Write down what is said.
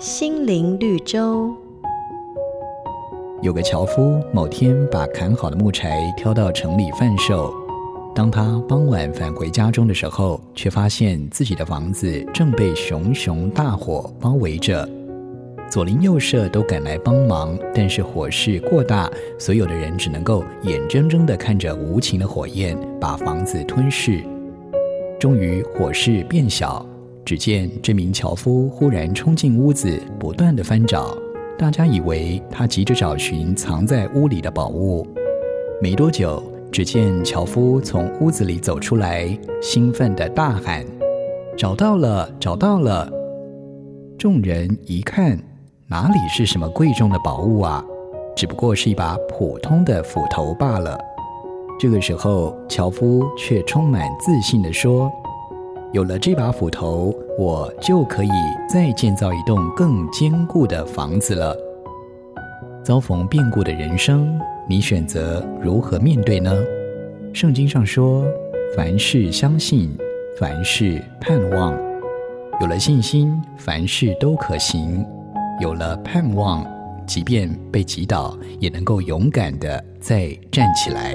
心灵绿洲。有个樵夫某天把砍好的木柴挑到城里贩售。当他傍晚返回家中的时候，却发现自己的房子正被熊熊大火包围着。左邻右舍都赶来帮忙，但是火势过大，所有的人只能够眼睁睁地看着无情的火焰把房子吞噬。终于火势变小。只见这名樵夫忽然冲进屋子，不断的翻找。大家以为他急着找寻藏在屋里的宝物。没多久，只见樵夫从屋子里走出来，兴奋的大喊：“找到了！找到了！”众人一看，哪里是什么贵重的宝物啊？只不过是一把普通的斧头罢了。这个时候，樵夫却充满自信地说。有了这把斧头，我就可以再建造一栋更坚固的房子了。遭逢变故的人生，你选择如何面对呢？圣经上说：“凡事相信，凡事盼望。有了信心，凡事都可行；有了盼望，即便被击倒，也能够勇敢地再站起来。”